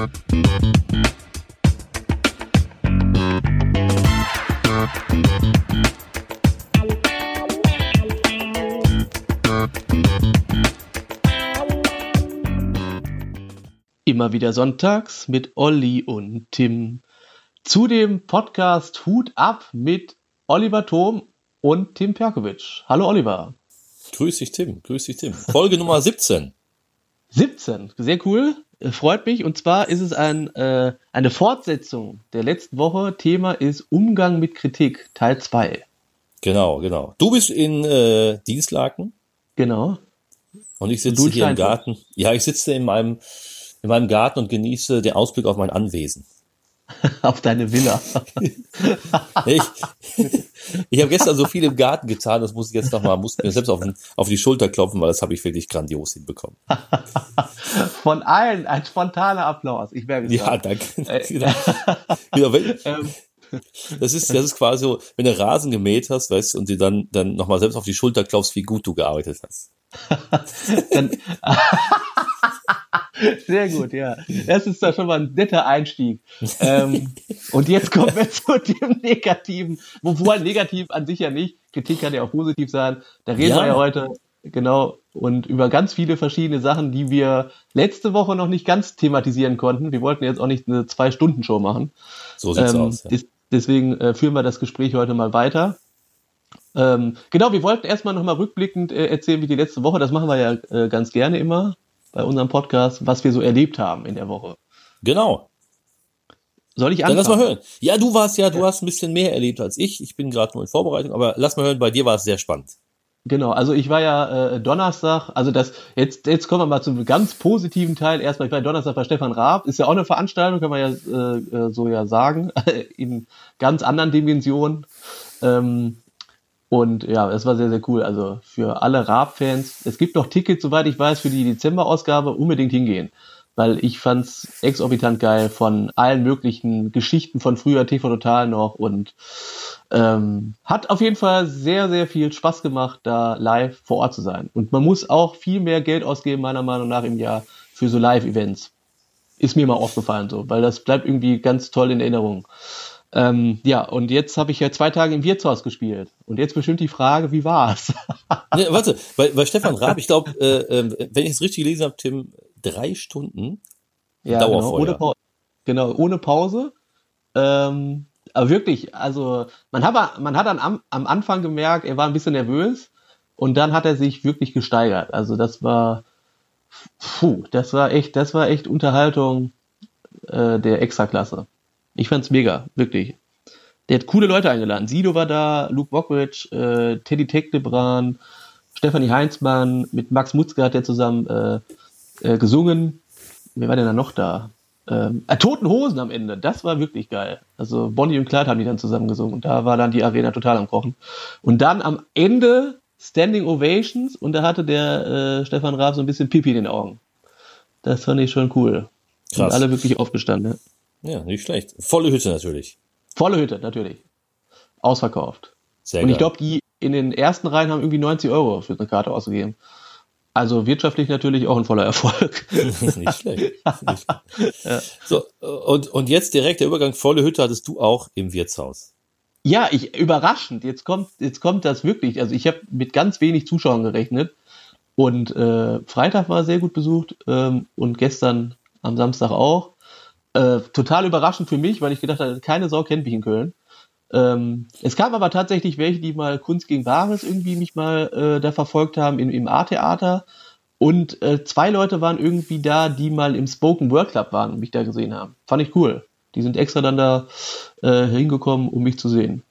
Immer wieder sonntags mit Olli und Tim. Zu dem Podcast Hut ab mit Oliver Thom und Tim Perkovic. Hallo Oliver. Grüß dich Tim, grüß dich Tim. Folge Nummer 17. 17, sehr cool, freut mich. Und zwar ist es ein, äh, eine Fortsetzung der letzten Woche. Thema ist Umgang mit Kritik, Teil 2. Genau, genau. Du bist in äh, Dienstlaken. Genau. Und ich sitze hier im Garten. Ja, ich sitze in meinem in meinem Garten und genieße den Ausblick auf mein Anwesen. auf deine Villa. ich ich habe gestern so viel im Garten getan, das muss ich jetzt nochmal, muss mir selbst auf, auf die Schulter klopfen, weil das habe ich wirklich grandios hinbekommen. Von allen ein spontaner Applaus. Ich merke Ja, danke. Genau. ja, wenn, ähm. das ist, das ist quasi so, wenn du Rasen gemäht hast, weißt du, und dir dann, dann nochmal selbst auf die Schulter klopfst, wie gut du gearbeitet hast. dann, Sehr gut, ja. Das ist da schon mal ein netter Einstieg. ähm, und jetzt kommen wir zu dem Negativen, wobei negativ an sich ja nicht. Kritik kann ja auch positiv sein. Da reden ja. wir ja heute genau und über ganz viele verschiedene Sachen, die wir letzte Woche noch nicht ganz thematisieren konnten. Wir wollten jetzt auch nicht eine Zwei-Stunden-Show machen. So sieht's ähm, aus. Ja. Deswegen äh, führen wir das Gespräch heute mal weiter. Ähm, genau, wir wollten erstmal nochmal rückblickend äh, erzählen, wie die letzte Woche, das machen wir ja äh, ganz gerne immer bei unserem Podcast, was wir so erlebt haben in der Woche. Genau. Soll ich anfangen? Dann lass mal hören. Ja, du warst ja, du hast ein bisschen mehr erlebt als ich. Ich bin gerade nur in Vorbereitung, aber lass mal hören, bei dir war es sehr spannend. Genau, also ich war ja äh, Donnerstag, also das, jetzt, jetzt kommen wir mal zum ganz positiven Teil. Erstmal, ich war Donnerstag bei Stefan Raab, ist ja auch eine Veranstaltung, kann man ja äh, äh so ja sagen, in ganz anderen Dimensionen. Ähm, und ja, es war sehr, sehr cool. Also für alle Raab-Fans. Es gibt noch Tickets, soweit ich weiß, für die Dezember-Ausgabe. Unbedingt hingehen. Weil ich fand's exorbitant geil von allen möglichen Geschichten von früher TV Total noch und ähm, hat auf jeden Fall sehr, sehr viel Spaß gemacht, da live vor Ort zu sein. Und man muss auch viel mehr Geld ausgeben, meiner Meinung nach, im Jahr für so Live-Events. Ist mir mal aufgefallen so, weil das bleibt irgendwie ganz toll in Erinnerung. Ähm, ja, und jetzt habe ich ja zwei Tage im Wirtshaus gespielt. Und jetzt bestimmt die Frage, wie war's? nee, warte, bei, bei Stefan Raab, ich glaube, äh, äh, wenn ich es richtig gelesen habe, Tim, drei Stunden ja, Dauerfeuer. Genau, ohne, pa genau, ohne Pause. Ähm, aber wirklich, also man hat, man hat dann am, am Anfang gemerkt, er war ein bisschen nervös und dann hat er sich wirklich gesteigert. Also das war, puh, das war echt, das war echt Unterhaltung äh, der Extraklasse. Ich fand's mega, wirklich. Der hat coole Leute eingeladen. Sido war da, Luke Mockridge, äh, Teddy Teckdebran, Stefanie Heinzmann, mit Max Mutzke hat er zusammen äh, äh, gesungen. Wer war denn da noch da? Ähm, äh, Toten Hosen am Ende, das war wirklich geil. Also Bonnie und Clyde haben die dann zusammen gesungen und da war dann die Arena total am Kochen. Und dann am Ende Standing Ovations und da hatte der äh, Stefan Raab so ein bisschen Pipi in den Augen. Das fand ich schon cool. Krass. Und alle wirklich aufgestanden. Ja. Nicht schlecht. Volle Hütte natürlich. Volle Hütte, natürlich. Ausverkauft. Sehr Und ich glaube, die in den ersten Reihen haben irgendwie 90 Euro für eine Karte ausgegeben. Also wirtschaftlich natürlich auch ein voller Erfolg. nicht schlecht. Nicht schlecht. Ja. So, und, und jetzt direkt der Übergang volle Hütte hattest du auch im Wirtshaus. Ja, ich überraschend. Jetzt kommt, jetzt kommt das wirklich. Also ich habe mit ganz wenig Zuschauern gerechnet. Und äh, Freitag war sehr gut besucht ähm, und gestern am Samstag auch. Äh, total überraschend für mich, weil ich gedacht habe, keine Sau kennt mich in Köln. Ähm, es gab aber tatsächlich welche, die mal Kunst gegen Wahres irgendwie mich mal äh, da verfolgt haben im, im A-Theater. Und äh, zwei Leute waren irgendwie da, die mal im Spoken Word Club waren und mich da gesehen haben. Fand ich cool. Die sind extra dann da äh, hingekommen, um mich zu sehen.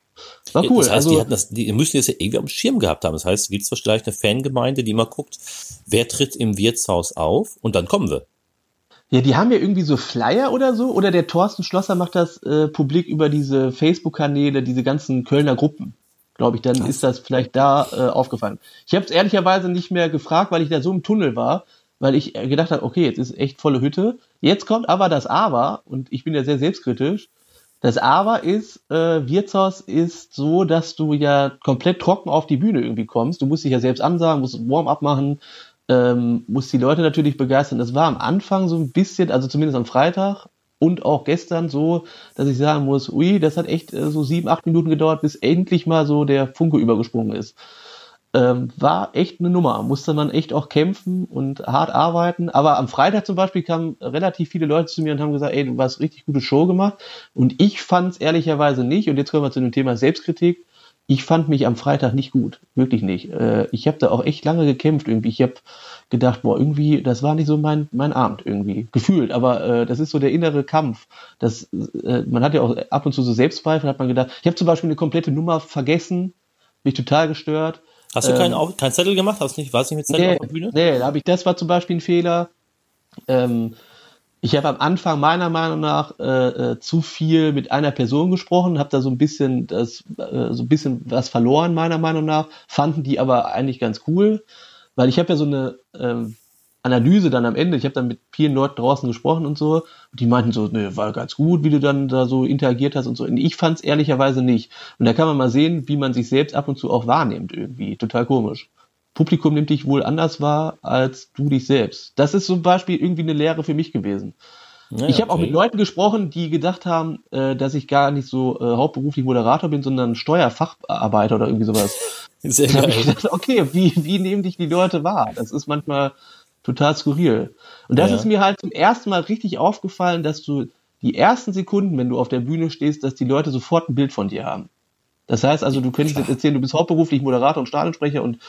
War cool. Das heißt, also, die, hatten das, die müssen das ja irgendwie am Schirm gehabt haben. Das heißt, gibt es vielleicht eine Fangemeinde, die mal guckt, wer tritt im Wirtshaus auf und dann kommen wir. Ja, die haben ja irgendwie so Flyer oder so. Oder der Thorsten Schlosser macht das äh, publik über diese Facebook-Kanäle, diese ganzen Kölner Gruppen. Glaube ich, dann ist das vielleicht da äh, aufgefallen. Ich habe es ehrlicherweise nicht mehr gefragt, weil ich da so im Tunnel war, weil ich gedacht habe, okay, jetzt ist echt volle Hütte. Jetzt kommt aber das Aber, und ich bin ja sehr selbstkritisch. Das Aber ist, äh, Wirtshaus ist so, dass du ja komplett trocken auf die Bühne irgendwie kommst. Du musst dich ja selbst ansagen, musst Warm-up machen, ähm, muss die Leute natürlich begeistern. Das war am Anfang so ein bisschen, also zumindest am Freitag und auch gestern so, dass ich sagen muss, ui, das hat echt äh, so sieben, acht Minuten gedauert, bis endlich mal so der Funke übergesprungen ist. Ähm, war echt eine Nummer. Musste man echt auch kämpfen und hart arbeiten. Aber am Freitag zum Beispiel kamen relativ viele Leute zu mir und haben gesagt, ey, du hast richtig gute Show gemacht. Und ich fand es ehrlicherweise nicht. Und jetzt kommen wir zu dem Thema Selbstkritik ich fand mich am Freitag nicht gut, wirklich nicht. Äh, ich habe da auch echt lange gekämpft irgendwie. Ich habe gedacht, boah, irgendwie, das war nicht so mein mein Abend irgendwie gefühlt, aber äh, das ist so der innere Kampf. Das, äh, man hat ja auch ab und zu so Selbstzweifel, hat man gedacht. Ich habe zum Beispiel eine komplette Nummer vergessen, mich total gestört. Hast du keinen, ähm, keinen Zettel gemacht? Hast du nicht, warst du nicht mit Zettel nee, auf der Bühne? Nee, da habe ich, das war zum Beispiel ein Fehler. Ähm, ich habe am Anfang meiner Meinung nach äh, äh, zu viel mit einer Person gesprochen, habe da so ein bisschen das äh, so ein bisschen was verloren meiner Meinung nach, fanden die aber eigentlich ganz cool, weil ich habe ja so eine ähm, Analyse dann am Ende, ich habe dann mit vielen Leuten draußen gesprochen und so, und die meinten so, ne, war ganz gut, wie du dann da so interagiert hast und so. Und ich fand es ehrlicherweise nicht. Und da kann man mal sehen, wie man sich selbst ab und zu auch wahrnimmt irgendwie, total komisch. Publikum nimmt dich wohl anders wahr als du dich selbst. Das ist zum Beispiel irgendwie eine Lehre für mich gewesen. Ja, ich habe okay. auch mit Leuten gesprochen, die gedacht haben, äh, dass ich gar nicht so äh, hauptberuflich Moderator bin, sondern Steuerfacharbeiter oder irgendwie sowas. Sehr da ich gedacht, okay, wie, wie nehmen dich die Leute wahr? Das ist manchmal total skurril. Und das ja. ist mir halt zum ersten Mal richtig aufgefallen, dass du die ersten Sekunden, wenn du auf der Bühne stehst, dass die Leute sofort ein Bild von dir haben. Das heißt also, du könntest jetzt erzählen, du bist hauptberuflich Moderator und Stadionsprecher und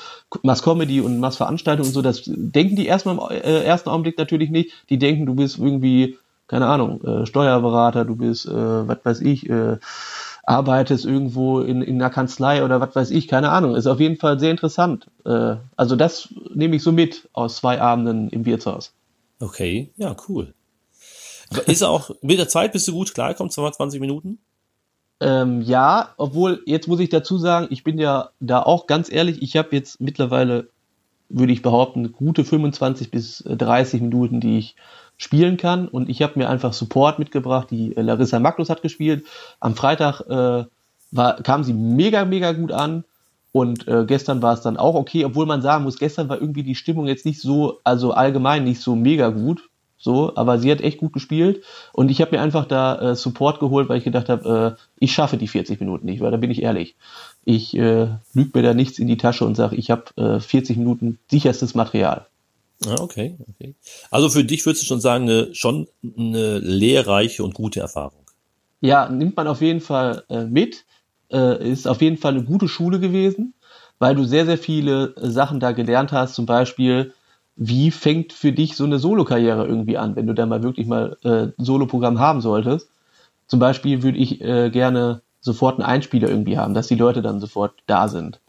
machst Comedy und machst Veranstaltungen und so. Das denken die erstmal im äh, ersten Augenblick natürlich nicht. Die denken, du bist irgendwie, keine Ahnung, äh, Steuerberater, du bist, äh, was weiß ich, äh, arbeitest irgendwo in, in einer Kanzlei oder was weiß ich, keine Ahnung. Ist auf jeden Fall sehr interessant. Äh, also das nehme ich so mit aus zwei Abenden im Wirtshaus. Okay, ja, cool. Ist auch, mit der Zeit bist du gut klarkommen, 20 Minuten? Ähm, ja, obwohl, jetzt muss ich dazu sagen, ich bin ja da auch ganz ehrlich, ich habe jetzt mittlerweile, würde ich behaupten, gute 25 bis 30 Minuten, die ich spielen kann. Und ich habe mir einfach Support mitgebracht, die äh, Larissa Magnus hat gespielt. Am Freitag äh, war, kam sie mega, mega gut an. Und äh, gestern war es dann auch okay, obwohl man sagen muss, gestern war irgendwie die Stimmung jetzt nicht so, also allgemein nicht so mega gut. So, aber sie hat echt gut gespielt und ich habe mir einfach da äh, Support geholt, weil ich gedacht habe, äh, ich schaffe die 40 Minuten nicht, weil da bin ich ehrlich. Ich äh, lüge mir da nichts in die Tasche und sage, ich habe äh, 40 Minuten sicherstes Material. Ah, okay, okay. Also für dich würdest du schon sagen, eine, schon eine lehrreiche und gute Erfahrung. Ja, nimmt man auf jeden Fall äh, mit. Äh, ist auf jeden Fall eine gute Schule gewesen, weil du sehr, sehr viele Sachen da gelernt hast. Zum Beispiel, wie fängt für dich so eine Solo-Karriere irgendwie an, wenn du da mal wirklich mal äh, ein Solo-Programm haben solltest? Zum Beispiel würde ich äh, gerne sofort einen Einspieler irgendwie haben, dass die Leute dann sofort da sind.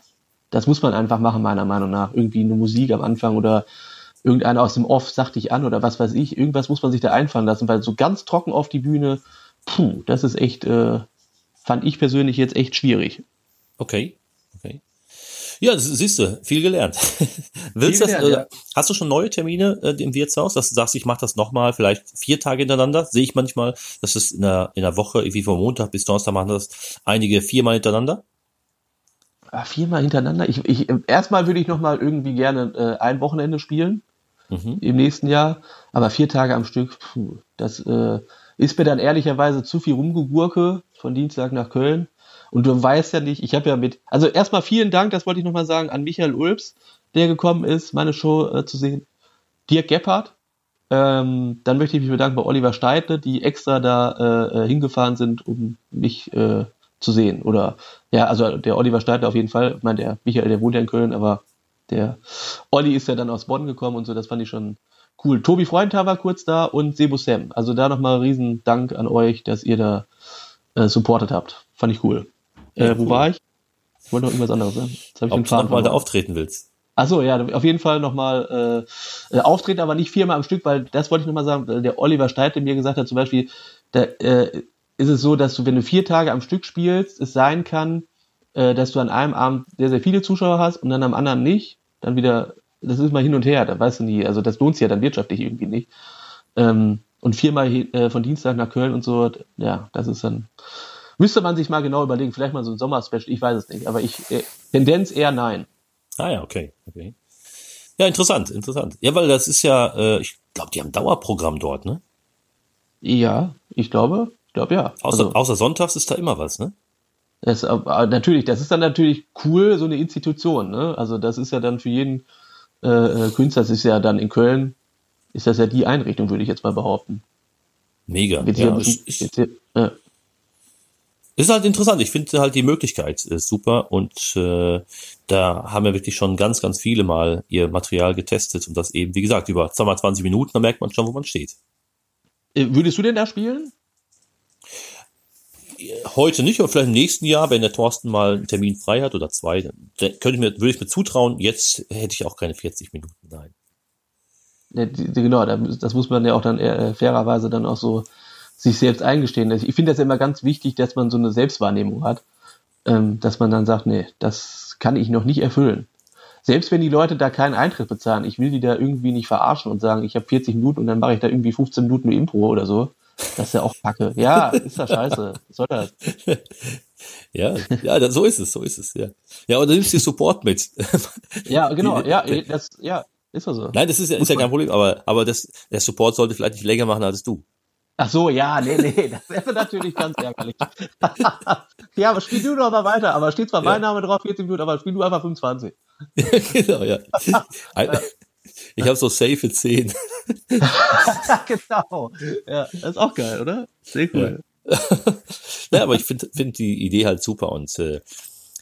Das muss man einfach machen, meiner Meinung nach. Irgendwie eine Musik am Anfang oder irgendeiner aus dem Off sagt dich an oder was weiß ich. Irgendwas muss man sich da einfallen lassen, weil so ganz trocken auf die Bühne, puh, das ist echt, äh, fand ich persönlich jetzt echt schwierig. Okay. Ja, das siehst du, viel gelernt. Willst viel das, gelernt, äh, ja. Hast du schon neue Termine äh, im Wirtshaus, dass du sagst, ich mache das nochmal, vielleicht vier Tage hintereinander? Sehe ich manchmal, dass es in der, in der Woche, irgendwie von Montag bis Donnerstag machen das einige viermal hintereinander? Ja, viermal hintereinander? Ich, ich, erstmal würde ich nochmal irgendwie gerne äh, ein Wochenende spielen mhm. im nächsten Jahr, aber vier Tage am Stück, puh, das äh, ist mir dann ehrlicherweise zu viel Rumgegurke von Dienstag nach Köln. Und du weißt ja nicht, ich habe ja mit, also erstmal vielen Dank, das wollte ich nochmal sagen, an Michael Ulbs, der gekommen ist, meine Show äh, zu sehen. Dirk Gebhardt. Ähm, dann möchte ich mich bedanken bei Oliver Steidle, die extra da äh, äh, hingefahren sind, um mich äh, zu sehen. Oder ja, also der Oliver Steidle auf jeden Fall. Ich meine, der Michael, der wohnt ja in Köln, aber der Olli ist ja dann aus Bonn gekommen und so, das fand ich schon cool. Tobi Freundhaar war kurz da und Sebo Sam. Also da nochmal riesen Dank an euch, dass ihr da äh, supportet habt. Fand ich cool. Äh, wo war ich? Ich wollte noch irgendwas anderes sagen. Jetzt ich Ob du nochmal da auftreten willst. Achso, ja, auf jeden Fall nochmal äh, äh, auftreten, aber nicht viermal am Stück, weil das wollte ich nochmal sagen, der Oliver Steitel mir gesagt hat, zum Beispiel, da äh, ist es so, dass du, wenn du vier Tage am Stück spielst, es sein kann, äh, dass du an einem Abend sehr, sehr viele Zuschauer hast und dann am anderen nicht, dann wieder, das ist mal hin und her, da weißt du nie, also das lohnt sich ja dann wirtschaftlich irgendwie nicht. Ähm, und viermal äh, von Dienstag nach Köln und so, ja, das ist dann, Müsste man sich mal genau überlegen, vielleicht mal so ein Sommerspecial, ich weiß es nicht, aber ich, äh, Tendenz eher nein. Ah ja, okay, okay. Ja, interessant, interessant. Ja, weil das ist ja, äh, ich glaube, die haben Dauerprogramm dort, ne? Ja, ich glaube, ich glaube ja. Außer, also, außer sonntags ist da immer was, ne? Das, natürlich, das ist dann natürlich cool, so eine Institution. Ne? Also das ist ja dann für jeden äh, äh, Künstler, das ist ja dann in Köln, ist das ja die Einrichtung, würde ich jetzt mal behaupten. Mega. Ja, ich, ich, ja. Ist halt interessant. Ich finde halt die Möglichkeit ist super und äh, da haben wir wirklich schon ganz, ganz viele Mal ihr Material getestet und das eben, wie gesagt, über 20 Minuten, da merkt man schon, wo man steht. Äh, würdest du denn da spielen? heute nicht, aber vielleicht im nächsten Jahr, wenn der Thorsten mal einen Termin frei hat oder zwei, dann könnte ich mir, würde ich mir zutrauen, jetzt hätte ich auch keine 40 Minuten, nein. Ja, genau, das muss man ja auch dann äh, fairerweise dann auch so sich selbst eingestehen. Ich finde das immer ganz wichtig, dass man so eine Selbstwahrnehmung hat, ähm, dass man dann sagt, nee, das kann ich noch nicht erfüllen. Selbst wenn die Leute da keinen Eintritt bezahlen, ich will die da irgendwie nicht verarschen und sagen, ich habe 40 Minuten und dann mache ich da irgendwie 15 Minuten nur Impro oder so. Das ist ja auch Kacke. Ja, ist ja scheiße. Was soll das? Ja, ja, so ist es, so ist es, ja. Ja, und du nimmst die Support mit. Ja, genau, ja, das, ja, ist ja so. Nein, das ist ja, ist ja kein Problem, aber, aber das, der Support sollte vielleicht nicht länger machen als du. Ach so, ja, nee, nee, das wäre natürlich ganz ärgerlich. ja, aber spiel du doch mal weiter, aber steht zwar ja. mein Name drauf, 14 Minuten, aber spiel du einfach 25. genau, ja. Ich habe so safe 10. genau. Ja, das ist auch geil, oder? Sehr cool. Ja, ja aber ich finde find die Idee halt super und äh,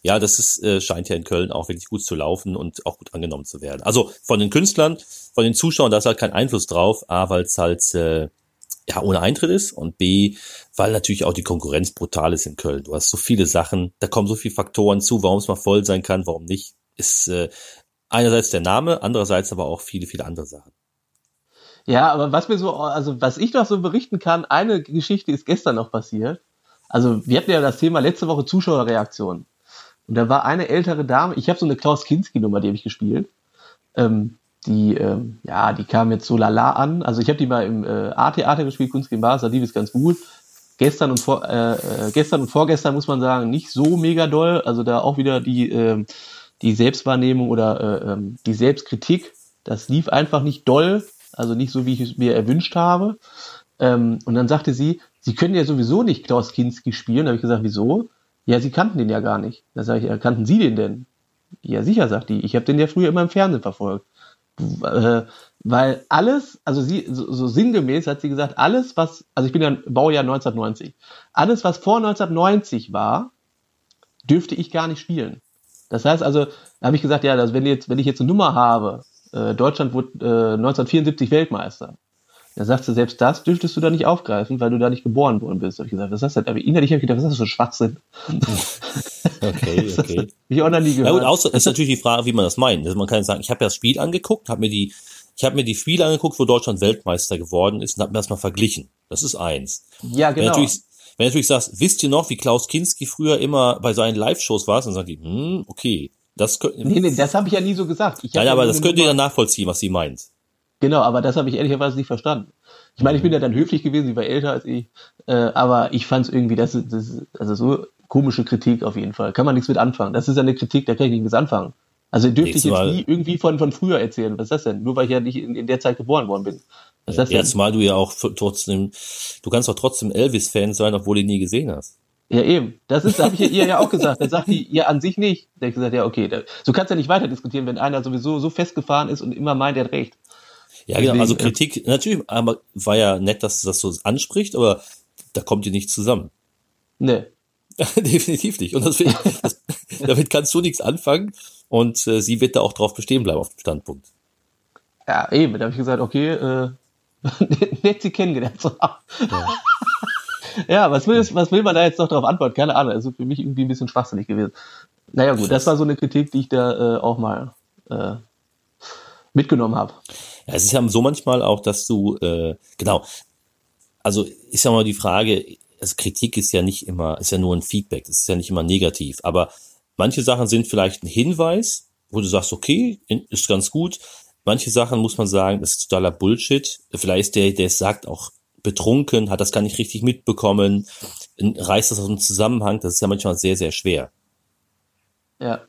ja, das ist, äh, scheint ja in Köln auch wirklich gut zu laufen und auch gut angenommen zu werden. Also von den Künstlern, von den Zuschauern, da ist halt kein Einfluss drauf, A, weil es halt äh, ja ohne Eintritt ist und B, weil natürlich auch die Konkurrenz brutal ist in Köln. Du hast so viele Sachen, da kommen so viele Faktoren zu, warum es mal voll sein kann, warum nicht. Ist äh, einerseits der Name, andererseits aber auch viele, viele andere Sachen. Ja, aber was mir so, also was ich noch so berichten kann, eine Geschichte ist gestern noch passiert. Also wir hatten ja das Thema letzte Woche Zuschauerreaktion. Und da war eine ältere Dame, ich habe so eine Klaus Kinski-Nummer, die habe ich gespielt. Ähm, die, ähm, ja, die kam jetzt so lala an. Also ich habe die mal im äh, A-Theater gespielt, Kunst im Bar, die ist ganz gut. Gestern und, vor, äh, äh, gestern und vorgestern muss man sagen, nicht so mega doll. Also da auch wieder die, äh, die Selbstwahrnehmung oder äh, ähm, die Selbstkritik, das lief einfach nicht doll, also nicht so, wie ich es mir erwünscht habe. Ähm, und dann sagte sie, sie können ja sowieso nicht Klaus Kinski spielen. Da habe ich gesagt, wieso? Ja, sie kannten den ja gar nicht. Da sage ich, kannten Sie den denn? Ja, sicher, sagt die. Ich habe den ja früher immer im Fernsehen verfolgt. Äh, weil alles, also sie, so, so sinngemäß hat sie gesagt, alles, was, also ich bin ja Baujahr 1990, alles, was vor 1990 war, dürfte ich gar nicht spielen. Das heißt also, da habe ich gesagt, ja, dass wenn, jetzt, wenn ich jetzt eine Nummer habe, äh, Deutschland wurde äh, 1974 Weltmeister. Da sagst du, selbst das dürftest du da nicht aufgreifen, weil du da nicht geboren worden bist. Hab ich gesagt, was ist das denn? Aber innerlich habe ich gedacht, was ist das für Schwachsinn? okay, okay. ich auch noch nie gehört. Ja gut, außer, ist natürlich die Frage, wie man das meint. Also man kann sagen, ich habe ja das Spiel angeguckt, habe mir die, ich habe mir die Spiele angeguckt, wo Deutschland Weltmeister geworden ist und habe mir das mal verglichen. Das ist eins. Ja, genau. Wenn wenn du natürlich sagst, wisst ihr noch, wie Klaus Kinski früher immer bei seinen Live-Shows war, dann sagen die, hm, okay, das könnte. Nee, nee, das habe ich ja nie so gesagt. Ich Nein, aber das könnt ihr dann nachvollziehen, was sie meint. Genau, aber das habe ich ehrlicherweise nicht verstanden. Ich meine, ich bin ja dann höflich gewesen, sie war älter als ich, äh, aber ich fand es irgendwie, das, das, also so komische Kritik auf jeden Fall. Kann man nichts mit anfangen. Das ist ja eine Kritik, da kann ich nichts anfangen. Also dürfte ich jetzt Mal. nie irgendwie von, von früher erzählen. Was ist das denn? Nur weil ich ja nicht in, in der Zeit geboren worden bin. Was ist das denn? Jetzt mal du ja auch trotzdem, du kannst doch trotzdem Elvis-Fan sein, obwohl du ihn nie gesehen hast. Ja, eben. Das ist, habe ich ja ihr ja auch gesagt. Dann sagt die, ihr an sich nicht. Da habe ich gesagt, ja, okay, so kannst du ja nicht weiter diskutieren, wenn einer sowieso so festgefahren ist und immer meint, er hat recht. Ja, genau. Also Kritik, natürlich, aber war ja nett, dass du das so anspricht, aber da kommt ihr nicht zusammen. Nee. Definitiv nicht. Und deswegen, das, damit kannst du nichts anfangen und äh, sie wird da auch drauf bestehen bleiben auf dem Standpunkt. Ja, eben. Da habe ich gesagt, okay, äh, nett sie kennengelernt zu haben. Ja. ja, was will, was will man da jetzt noch darauf antworten? Keine Ahnung. Also für mich irgendwie ein bisschen schwachsinnig gewesen. Naja, gut, das war so eine Kritik, die ich da äh, auch mal äh, mitgenommen habe. Ja, es ist ja so manchmal auch, dass du, äh, genau, also ist ja mal die Frage, also Kritik ist ja nicht immer, ist ja nur ein Feedback, das ist ja nicht immer negativ, aber manche Sachen sind vielleicht ein Hinweis, wo du sagst, okay, ist ganz gut. Manche Sachen muss man sagen, das ist totaler Bullshit. Vielleicht der, der es sagt, auch betrunken, hat das gar nicht richtig mitbekommen, reißt das aus dem Zusammenhang, das ist ja manchmal sehr, sehr schwer. Ja.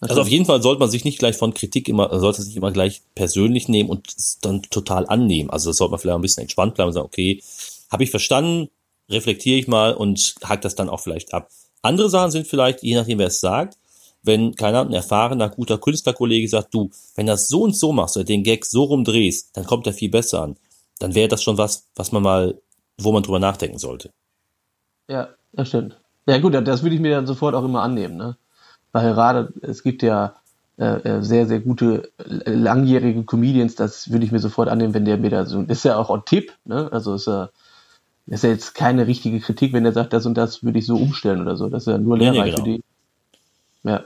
Also auf jeden Fall sollte man sich nicht gleich von Kritik immer, sollte sich immer gleich persönlich nehmen und dann total annehmen. Also das sollte man vielleicht ein bisschen entspannt bleiben und sagen, okay, habe ich verstanden, reflektiere ich mal und hakt das dann auch vielleicht ab. Andere Sachen sind vielleicht, je nachdem wer es sagt, wenn, keiner ein erfahrener, guter Künstlerkollege sagt, du, wenn das so und so machst oder den Gag so rumdrehst, dann kommt er viel besser an. Dann wäre das schon was, was man mal, wo man drüber nachdenken sollte. Ja, das stimmt. Ja gut, das würde ich mir dann sofort auch immer annehmen, ne? Gerade, es gibt ja äh, äh sehr, sehr gute langjährige Comedians, das würde ich mir sofort annehmen, wenn der mir da so, das ist ja auch ein Tipp, ne? Also ist ja, ist ja jetzt keine richtige Kritik, wenn der sagt, das und das würde ich so umstellen oder so. Das ist ja nur lehrreich nee, genau. für die. Ja.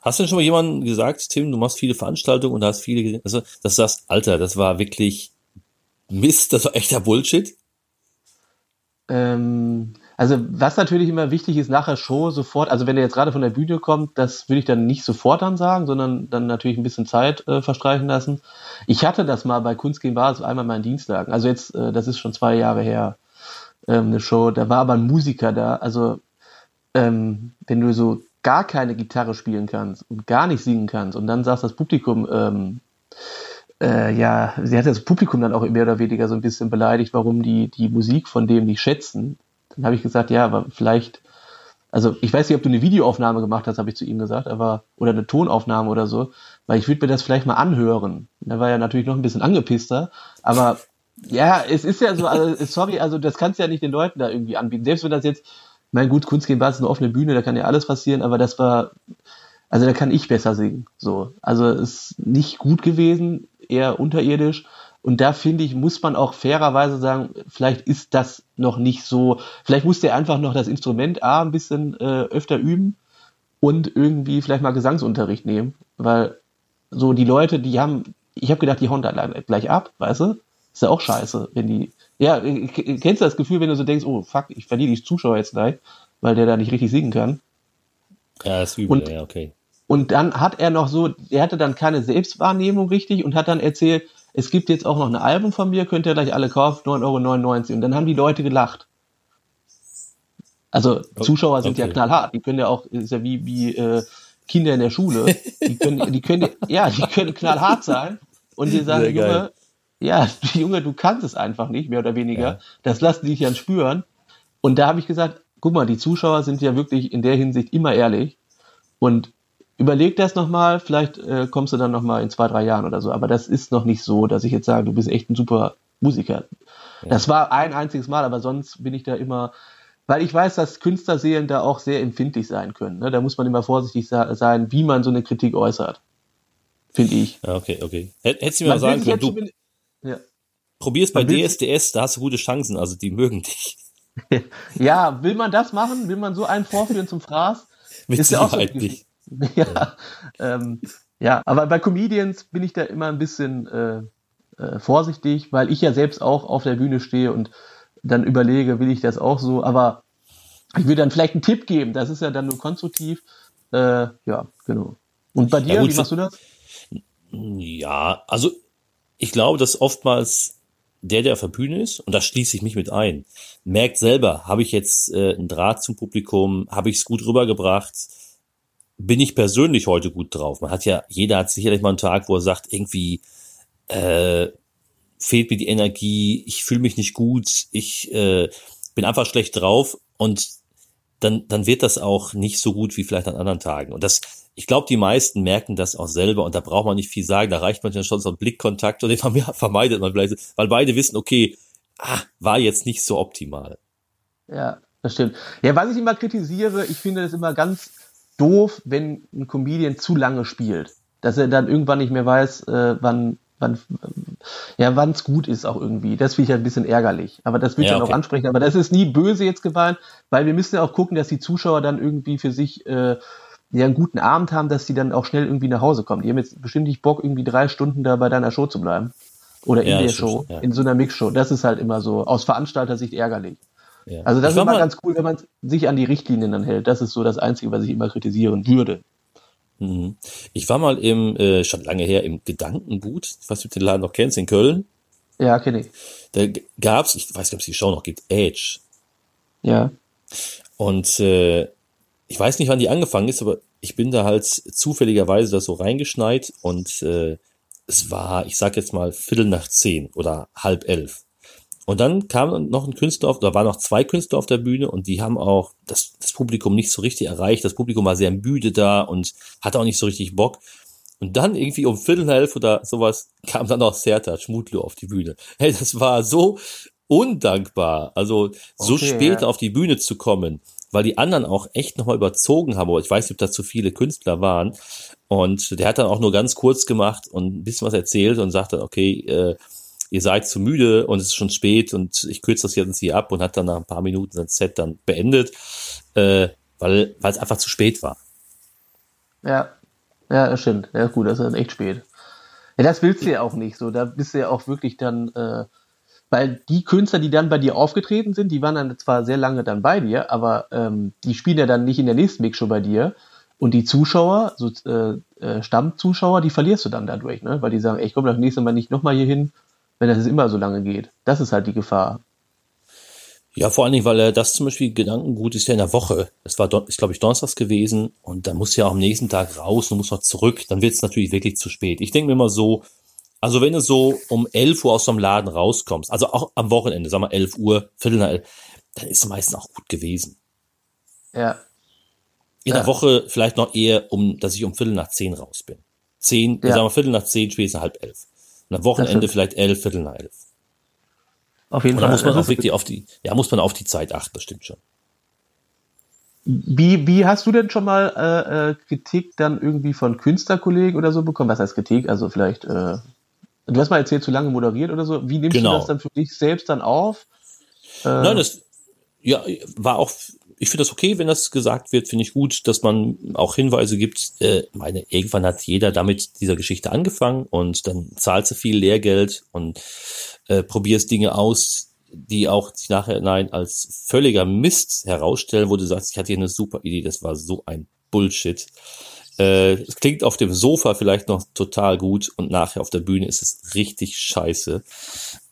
Hast du denn schon mal jemandem gesagt, Tim, du machst viele Veranstaltungen und hast viele, also, dass du sagst, Alter, das war wirklich Mist, das war echter Bullshit? Ähm, also was natürlich immer wichtig ist, nachher Show sofort, also wenn er jetzt gerade von der Bühne kommt, das würde ich dann nicht sofort dann sagen, sondern dann natürlich ein bisschen Zeit äh, verstreichen lassen. Ich hatte das mal bei Kunst gegen Basis einmal meinen Dienstlagen. Also jetzt, äh, das ist schon zwei Jahre her, ähm, eine Show. Da war aber ein Musiker da. Also ähm, wenn du so gar keine Gitarre spielen kannst und gar nicht singen kannst und dann sagst das Publikum, ähm, äh, ja, sie hat das Publikum dann auch mehr oder weniger so ein bisschen beleidigt, warum die die Musik von dem nicht schätzen. Dann habe ich gesagt, ja, aber vielleicht, also ich weiß nicht, ob du eine Videoaufnahme gemacht hast, habe ich zu ihm gesagt, aber oder eine Tonaufnahme oder so, weil ich würde mir das vielleicht mal anhören. Da war ja natürlich noch ein bisschen angepisster, aber ja, es ist ja so, also, sorry, also das kannst du ja nicht den Leuten da irgendwie anbieten. Selbst wenn das jetzt, mein gut, Kunst gegen Bass ist eine offene Bühne, da kann ja alles passieren, aber das war, also da kann ich besser singen. So, also ist nicht gut gewesen, eher unterirdisch. Und da finde ich, muss man auch fairerweise sagen, vielleicht ist das noch nicht so, vielleicht muss der einfach noch das Instrument A ein bisschen äh, öfter üben und irgendwie vielleicht mal Gesangsunterricht nehmen, weil so die Leute, die haben, ich habe gedacht, die hauen da gleich ab, weißt du? Ist ja auch scheiße, wenn die, ja, kennst du das Gefühl, wenn du so denkst, oh fuck, ich verliere die Zuschauer jetzt gleich, weil der da nicht richtig singen kann? Ja, ist übel, und, ja, okay. Und dann hat er noch so, er hatte dann keine Selbstwahrnehmung richtig und hat dann erzählt, es gibt jetzt auch noch ein Album von mir, könnt ihr gleich alle kaufen, 9,99 Euro. Und dann haben die Leute gelacht. Also Zuschauer sind okay. ja knallhart. Die können ja auch, ist ja wie, wie äh, Kinder in der Schule. Die können, die können, ja, die können knallhart sein. Und die sagen, Junge, ja, Junge, du kannst es einfach nicht, mehr oder weniger. Ja. Das lassen die sich dann spüren. Und da habe ich gesagt, guck mal, die Zuschauer sind ja wirklich in der Hinsicht immer ehrlich. Und überleg das nochmal, vielleicht äh, kommst du dann nochmal in zwei, drei Jahren oder so. Aber das ist noch nicht so, dass ich jetzt sage, du bist echt ein super Musiker. Ja. Das war ein einziges Mal, aber sonst bin ich da immer, weil ich weiß, dass Künstlerseelen da auch sehr empfindlich sein können. Ne? Da muss man immer vorsichtig sein, wie man so eine Kritik äußert. Finde ich. Ja, okay, okay. Hättest du mir mal sagen können, du ja. probier's bei DSDS, da hast du gute Chancen, also die mögen dich. ja, will man das machen? Will man so einen vorführen zum Fraß? Mit ist ja auch so nicht. ja, ähm, ja, aber bei Comedians bin ich da immer ein bisschen äh, äh, vorsichtig, weil ich ja selbst auch auf der Bühne stehe und dann überlege, will ich das auch so, aber ich würde dann vielleicht einen Tipp geben, das ist ja dann nur konstruktiv. Äh, ja, genau. Und bei dir, ja, gut, wie machst du das? Ja, also ich glaube, dass oftmals der, der auf der Bühne ist, und da schließe ich mich mit ein, merkt selber, habe ich jetzt äh, einen Draht zum Publikum, habe ich es gut rübergebracht, bin ich persönlich heute gut drauf. Man hat ja, jeder hat sicherlich mal einen Tag, wo er sagt, irgendwie äh, fehlt mir die Energie, ich fühle mich nicht gut, ich äh, bin einfach schlecht drauf und dann, dann wird das auch nicht so gut wie vielleicht an anderen Tagen. Und das, ich glaube, die meisten merken das auch selber und da braucht man nicht viel sagen. Da reicht man ja schon so einen Blickkontakt und den vermeidet man vielleicht, weil beide wissen, okay, ah, war jetzt nicht so optimal. Ja, das stimmt. Ja, was ich immer kritisiere, ich finde das immer ganz doof, wenn ein Comedian zu lange spielt. Dass er dann irgendwann nicht mehr weiß, äh, wann, wann, ja, wann es gut ist auch irgendwie. Das finde ich halt ein bisschen ärgerlich. Aber das will ich ja, dann okay. auch ansprechen. Aber das ist nie böse jetzt gemeint, weil wir müssen ja auch gucken, dass die Zuschauer dann irgendwie für sich äh, ja einen guten Abend haben, dass die dann auch schnell irgendwie nach Hause kommen. Die haben jetzt bestimmt nicht Bock, irgendwie drei Stunden da bei deiner Show zu bleiben. Oder in ja, der Show, ja. in so einer Mixshow. Das ist halt immer so aus Veranstalter-Sicht ärgerlich. Ja. Also das ich ist immer ganz cool, wenn man sich an die Richtlinien dann hält. Das ist so das Einzige, was ich immer kritisieren würde. Mhm. Ich war mal im, äh, schon lange her, im Gedankengut, nicht, ob du den Laden noch kennst, in Köln. Ja, kenne ich. Da gab's, ich weiß nicht, ob es die Show noch gibt, Edge. Ja. Und äh, ich weiß nicht, wann die angefangen ist, aber ich bin da halt zufälligerweise da so reingeschneit und äh, es war, ich sag jetzt mal, Viertel nach zehn oder halb elf. Und dann kam noch ein Künstler auf, da waren noch zwei Künstler auf der Bühne und die haben auch das, das Publikum nicht so richtig erreicht. Das Publikum war sehr müde da und hatte auch nicht so richtig Bock. Und dann irgendwie um Viertel nach elf oder sowas kam dann auch Serta Schmutlo auf die Bühne. Hey, das war so undankbar. Also so okay, spät ja. auf die Bühne zu kommen, weil die anderen auch echt nochmal überzogen haben. Aber ich weiß nicht, ob da zu viele Künstler waren. Und der hat dann auch nur ganz kurz gemacht und ein bisschen was erzählt und sagte, okay, äh, ihr seid zu müde und es ist schon spät und ich kürze das jetzt hier ab und hat dann nach ein paar Minuten sein Set dann beendet, äh, weil, es einfach zu spät war. Ja, ja, das stimmt. Ja, gut, das ist echt spät. Ja, das willst du ja auch nicht so. Da bist du ja auch wirklich dann, äh, weil die Künstler, die dann bei dir aufgetreten sind, die waren dann zwar sehr lange dann bei dir, aber ähm, die spielen ja dann nicht in der nächsten Mix schon bei dir. Und die Zuschauer, so äh, äh, Stammzuschauer, die verlierst du dann dadurch, ne? Weil die sagen, ey, ich komme das nächste Mal nicht nochmal hier hin, wenn das immer so lange geht. Das ist halt die Gefahr. Ja, vor allen Dingen, weil er das zum Beispiel Gedankengut ist ja in der Woche. Es war, ist glaube ich, Donnerstags gewesen und da muss ja auch am nächsten Tag raus und muss noch zurück. Dann wird es natürlich wirklich zu spät. Ich denke mir immer so, also wenn du so um 11 Uhr aus dem Laden rauskommst, also auch am Wochenende, sag mal 11 Uhr, Viertel nach 11, dann ist es meistens auch gut gewesen. Ja. In ja. der Woche vielleicht noch eher, um, dass ich um Viertel nach 10 raus bin. 10, ja. sagen wir Viertel nach 10, spätestens halb 11. Und am Wochenende vielleicht 11, Viertel nach 11. Auf jeden und Fall. Da muss man auch wirklich auf die, ja, muss man auf die Zeit achten, das stimmt schon. Wie, wie hast du denn schon mal äh, äh, Kritik dann irgendwie von Künstlerkollegen oder so bekommen? Was heißt Kritik? Also vielleicht, äh, du hast mal erzählt, zu lange moderiert oder so. Wie nimmst genau. du das dann für dich selbst dann auf? Äh, Nein, das ja, war auch, ich finde das okay, wenn das gesagt wird, finde ich gut, dass man auch Hinweise gibt. Äh, meine, irgendwann hat jeder damit dieser Geschichte angefangen und dann zahlst du viel Lehrgeld und äh, probierst Dinge aus, die auch sich nachher nein als völliger Mist herausstellen, wo du sagst, ich hatte hier eine super Idee, das war so ein Bullshit. Äh, es klingt auf dem Sofa vielleicht noch total gut und nachher auf der Bühne ist es richtig scheiße.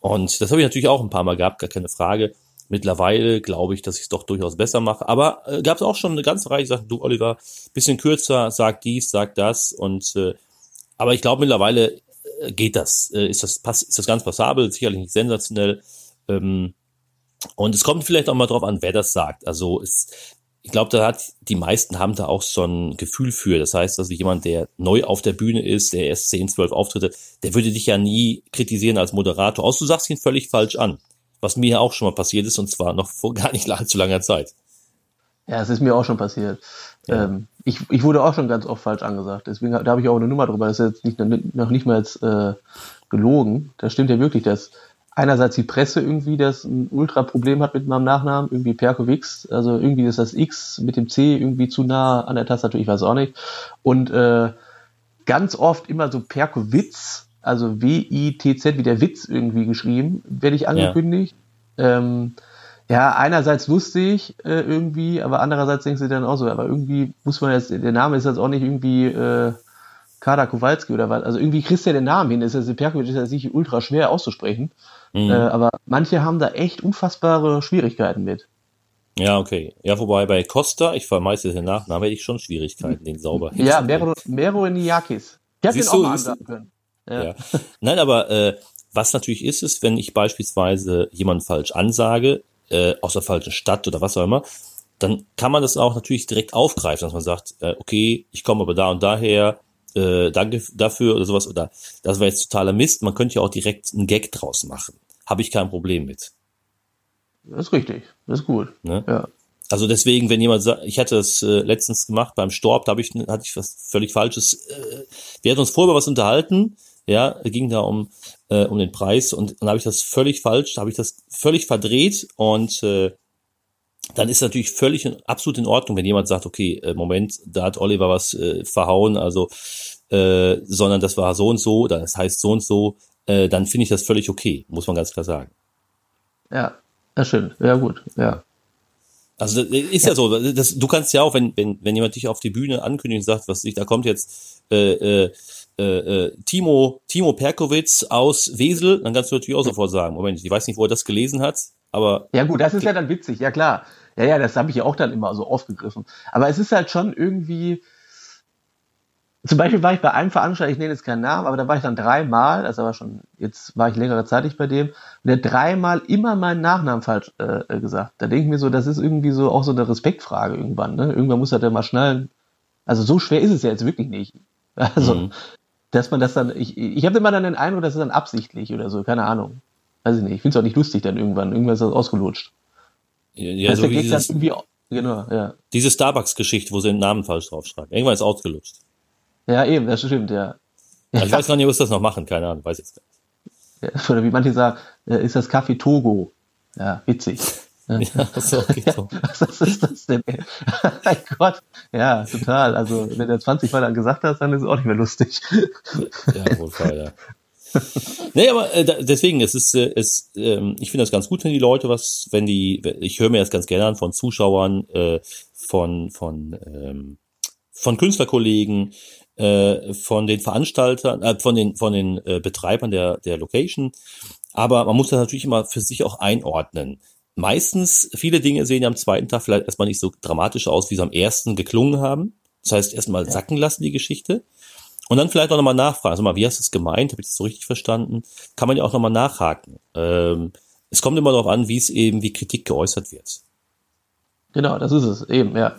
Und das habe ich natürlich auch ein paar Mal gehabt, gar keine Frage. Mittlerweile glaube ich, dass ich es doch durchaus besser mache. Aber äh, gab es auch schon eine ganze Reihe, sagten, du Oliver, bisschen kürzer, sag dies, sag das. Und äh, aber ich glaube mittlerweile äh, geht das? Äh, ist das pass ist das ganz passabel? Sicherlich nicht sensationell. Ähm, und es kommt vielleicht auch mal drauf an, wer das sagt. Also es, ich glaube, da hat die meisten haben da auch so ein Gefühl für. Das heißt, also jemand, der neu auf der Bühne ist, der erst 10, 12 Auftritte, der würde dich ja nie kritisieren als Moderator. Außer du sagst ihn völlig falsch an. Was mir ja auch schon mal passiert ist und zwar noch vor gar nicht allzu langer Zeit. Ja, es ist mir auch schon passiert. Ja. Ähm, ich, ich wurde auch schon ganz oft falsch angesagt. Deswegen da habe ich auch eine Nummer drüber. Das ist jetzt nicht, noch nicht mal jetzt äh, gelogen. Das stimmt ja wirklich, dass einerseits die Presse irgendwie das ein Ultra-Problem hat mit meinem Nachnamen, irgendwie Perkovix. Also irgendwie ist das X mit dem C irgendwie zu nah an der Tastatur, ich weiß auch nicht. Und äh, ganz oft immer so Perkowitz, also W-I-T-Z, wie der Witz irgendwie geschrieben, werde ich angekündigt. Ja. Ähm, ja, einerseits lustig äh, irgendwie, aber andererseits denkst du dann auch so, aber irgendwie muss man jetzt, der Name ist jetzt auch nicht irgendwie äh, Kader Kowalski oder was, also irgendwie kriegst du ja den Namen hin, ist ja Perkovic ist ja sicher ultra schwer auszusprechen, mhm. äh, aber manche haben da echt unfassbare Schwierigkeiten mit. Ja, okay. Ja, wobei bei Costa, ich vermeide den Nachnamen, hätte ich schon Schwierigkeiten, den sauber Ja, Mero, Mero Niakis. Ich hätte den auch mal ansagen können. Ja. ja. Nein, aber äh, was natürlich ist, ist, wenn ich beispielsweise jemanden falsch ansage, äh, aus der falschen Stadt oder was auch immer, dann kann man das auch natürlich direkt aufgreifen, dass man sagt, äh, okay, ich komme aber da und daher, äh, danke dafür oder sowas, oder das war jetzt totaler Mist, man könnte ja auch direkt einen Gag draus machen. Habe ich kein Problem mit. Das ist richtig, das ist gut. Ne? Ja. Also deswegen, wenn jemand sagt, ich hatte das äh, letztens gemacht beim Storb, da habe ich hatte ich was völlig Falsches. Äh, wir hatten uns vorher was unterhalten, ja, ging da um äh, um den Preis und dann habe ich das völlig falsch, da habe ich das völlig verdreht und äh, dann ist natürlich völlig absolut in Ordnung, wenn jemand sagt, okay, äh, Moment, da hat Oliver was äh, verhauen, also äh, sondern das war so und so, oder das heißt so und so, äh, dann finde ich das völlig okay, muss man ganz klar sagen. Ja, das stimmt. Ja, gut, ja. Also das ist ja, ja so, das, du kannst ja auch, wenn, wenn, wenn jemand dich auf die Bühne ankündigt und sagt, was ich, da kommt jetzt äh, äh, äh, äh, Timo, Timo Perkowitz aus Wesel, dann kannst du natürlich auch sofort sagen, Moment, ich weiß nicht, wo er das gelesen hat, aber. Ja gut, das ist ja dann witzig, ja klar. Ja, ja, das habe ich ja auch dann immer so aufgegriffen. Aber es ist halt schon irgendwie, zum Beispiel war ich bei einem Veranstalter, ich nenne jetzt keinen Namen, aber da war ich dann dreimal, also war schon, jetzt war ich längere Zeit bei dem, und der dreimal immer meinen Nachnamen falsch äh, äh, gesagt. Da denke ich mir so, das ist irgendwie so auch so eine Respektfrage irgendwann. Ne? Irgendwann muss er dann mal schnallen. Also so schwer ist es ja jetzt wirklich nicht. Also, mhm. dass man das dann, ich, ich habe immer dann den Eindruck, das ist dann absichtlich oder so, keine Ahnung. Weiß ich nicht. Ich finde es auch nicht lustig dann irgendwann. Irgendwann ist das ausgelutscht. Ja, ja so wie dieses, genau, ja. Diese Starbucks-Geschichte, wo sie den Namen falsch draufschreiben. Irgendwann ist ausgelutscht. Ja, eben, das stimmt, ja. ja. Ich weiß gar nicht, was das noch machen, keine Ahnung, weiß jetzt gar nicht. Ja, oder wie manche sagen, äh, ist das Kaffee Togo? Ja, witzig. Ja, so, okay, so. Was ist das denn? mein Gott. Ja, total. Also, wenn du 20 Mal dann gesagt hast, dann ist es auch nicht mehr lustig. ja, wohl klar, ja. nee, aber äh, deswegen, es ist, äh, es, äh, ich finde das ganz gut, wenn die Leute was, wenn die, ich höre mir das ganz gerne an von Zuschauern, äh, von, von, ähm, von Künstlerkollegen, äh, von den Veranstaltern, äh, von den, von den äh, Betreibern der, der Location. Aber man muss das natürlich immer für sich auch einordnen. Meistens, viele Dinge sehen ja am zweiten Tag vielleicht erstmal nicht so dramatisch aus, wie sie am ersten geklungen haben. Das heißt, erstmal sacken lassen die Geschichte. Und dann vielleicht auch nochmal nachfragen. Also mal, wie hast du es gemeint? Habe ich das so richtig verstanden? Kann man ja auch nochmal nachhaken. Ähm, es kommt immer darauf an, wie es eben, wie Kritik geäußert wird. Genau, das ist es eben, ja.